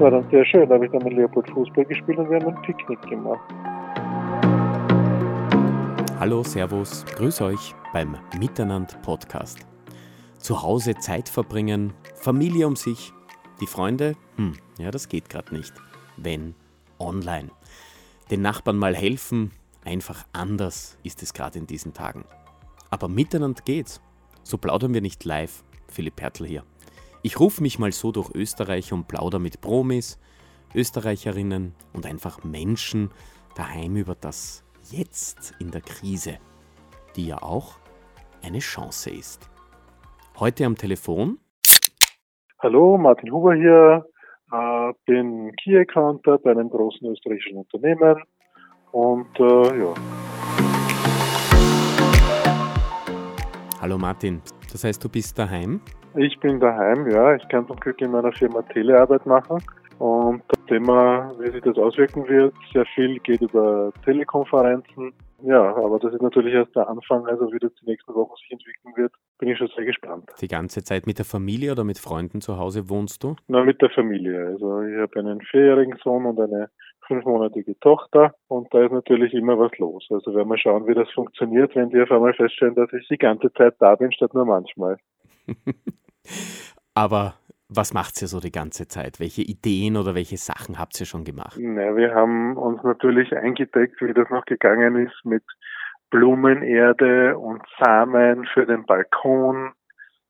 war dann sehr schön. Da habe ich dann mit Leopold Fußball gespielt und wir haben ein Picknick gemacht. Hallo, Servus, grüß euch beim Miteinander Podcast. Zu Hause Zeit verbringen, Familie um sich, die Freunde, hm, ja, das geht gerade nicht. Wenn online. Den Nachbarn mal helfen, einfach anders ist es gerade in diesen Tagen. Aber miteinander geht's. So plaudern wir nicht live. Philipp Pertl hier. Ich rufe mich mal so durch Österreich und plauder mit Promis, Österreicherinnen und einfach Menschen daheim über das Jetzt in der Krise, die ja auch eine Chance ist. Heute am Telefon. Hallo, Martin Huber hier, äh, bin Key Accounter bei einem großen österreichischen Unternehmen und äh, ja. Hallo Martin, das heißt, du bist daheim? Ich bin daheim, ja. Ich kann zum Glück in meiner Firma Telearbeit machen. Und das Thema, wie sich das auswirken wird, sehr viel geht über Telekonferenzen. Ja, aber das ist natürlich erst der Anfang, also wie das die nächsten Wochen sich entwickeln wird, bin ich schon sehr gespannt. Die ganze Zeit mit der Familie oder mit Freunden zu Hause wohnst du? Na, mit der Familie. Also ich habe einen vierjährigen Sohn und eine fünfmonatige Tochter und da ist natürlich immer was los. Also werden wir schauen, wie das funktioniert, wenn die auf einmal feststellen, dass ich die ganze Zeit da bin, statt nur manchmal. Aber was macht ihr so die ganze Zeit? Welche Ideen oder welche Sachen habt ihr schon gemacht? Na, wir haben uns natürlich eingedeckt, wie das noch gegangen ist, mit Blumenerde und Samen für den Balkon,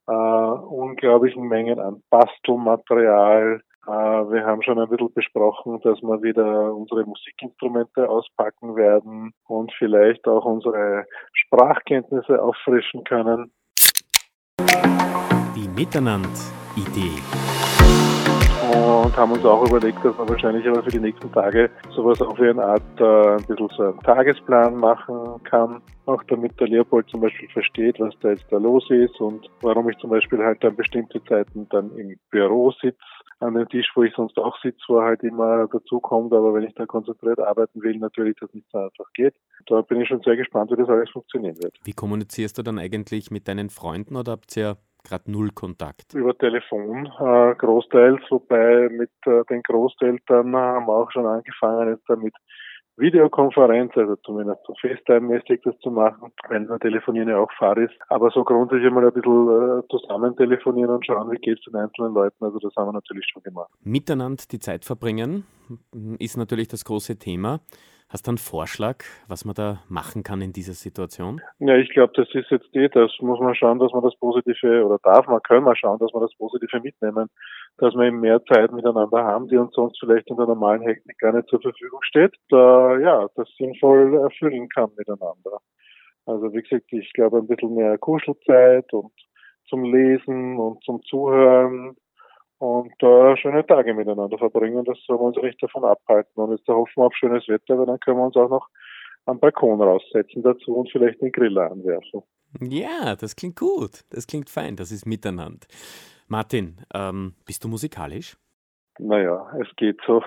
äh, unglaublichen Mengen an Bastelmaterial. Äh, wir haben schon ein bisschen besprochen, dass wir wieder unsere Musikinstrumente auspacken werden und vielleicht auch unsere Sprachkenntnisse auffrischen können. Die Miteinander-Idee. Und haben uns auch überlegt, dass man wahrscheinlich aber für die nächsten Tage sowas auch wie eine Art äh, ein bisschen so einen Tagesplan machen kann. Auch damit der Leopold zum Beispiel versteht, was da jetzt da los ist und warum ich zum Beispiel halt an bestimmte Zeiten dann im Büro sitze an dem Tisch, wo ich sonst auch sitze, wo er halt immer dazukommt, aber wenn ich da konzentriert arbeiten will, natürlich das nicht so einfach geht. Da bin ich schon sehr gespannt, wie das alles funktionieren wird. Wie kommunizierst du dann eigentlich mit deinen Freunden oder habt ihr gerade null Kontakt? Über Telefon äh, großteils, wobei mit äh, den Großeltern haben wir auch schon angefangen, jetzt damit Videokonferenz, also zumindest so FaceTime-mäßig das zu machen, wenn man telefonieren ja auch fahr ist. Aber so grundsätzlich mal ein bisschen äh, zusammen telefonieren und schauen, wie geht es den einzelnen Leuten. Also das haben wir natürlich schon gemacht. Miteinander die Zeit verbringen ist natürlich das große Thema. Hast du einen Vorschlag, was man da machen kann in dieser Situation? Ja, ich glaube, das ist jetzt eh, das muss man schauen, dass man das Positive, oder darf man, können wir schauen, dass wir das Positive mitnehmen, dass wir eben mehr Zeit miteinander haben, die uns sonst vielleicht in der normalen Hektik gar nicht zur Verfügung steht, da, ja, das sinnvoll erfüllen kann miteinander. Also wie gesagt, ich glaube ein bisschen mehr Kuschelzeit und zum Lesen und zum Zuhören und äh, schöne Tage miteinander verbringen. Das soll uns nicht davon abhalten. Und jetzt hoffen wir auf schönes Wetter, weil dann können wir uns auch noch am Balkon raussetzen dazu und vielleicht den Grill anwerfen. Ja, das klingt gut. Das klingt fein. Das ist miteinander. Martin, ähm, bist du musikalisch? Naja, es geht so.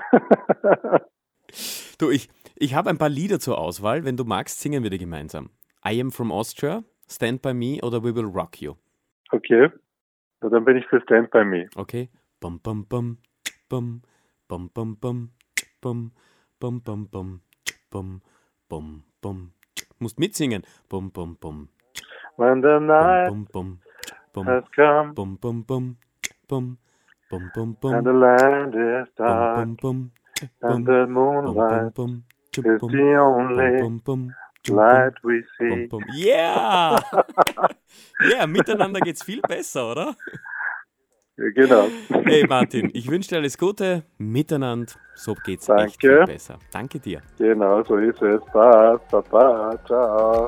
du, ich, ich habe ein paar Lieder zur Auswahl. Wenn du magst, singen wir die gemeinsam. I Am From Austria, Stand By Me oder We Will Rock You. Okay. Ja, dann bin ich für Stand By Me. Okay. Bum, bum, bum, bum, bum, bum, bum, bum, bum, bum, bum, bum, bum, bum. Musst mitsingen. Bum, bum, bum. When the night bum, bum, bum, has come bum, bum, bum, bum, bum, bum, bum, and the land is dark bum, bum, and bum, the bum, moonlight bum, is bum, the only bum, bum, light we bum, see. bum. Yeah! Ja, miteinander geht's viel besser, oder? Genau. Hey Martin, ich wünsche dir alles Gute, miteinander, so geht's echt Danke. viel besser. Danke dir. Genau, so ist es. Passt. Baba. Ciao.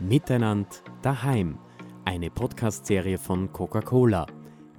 Miteinander daheim. Eine Podcast-Serie von Coca-Cola.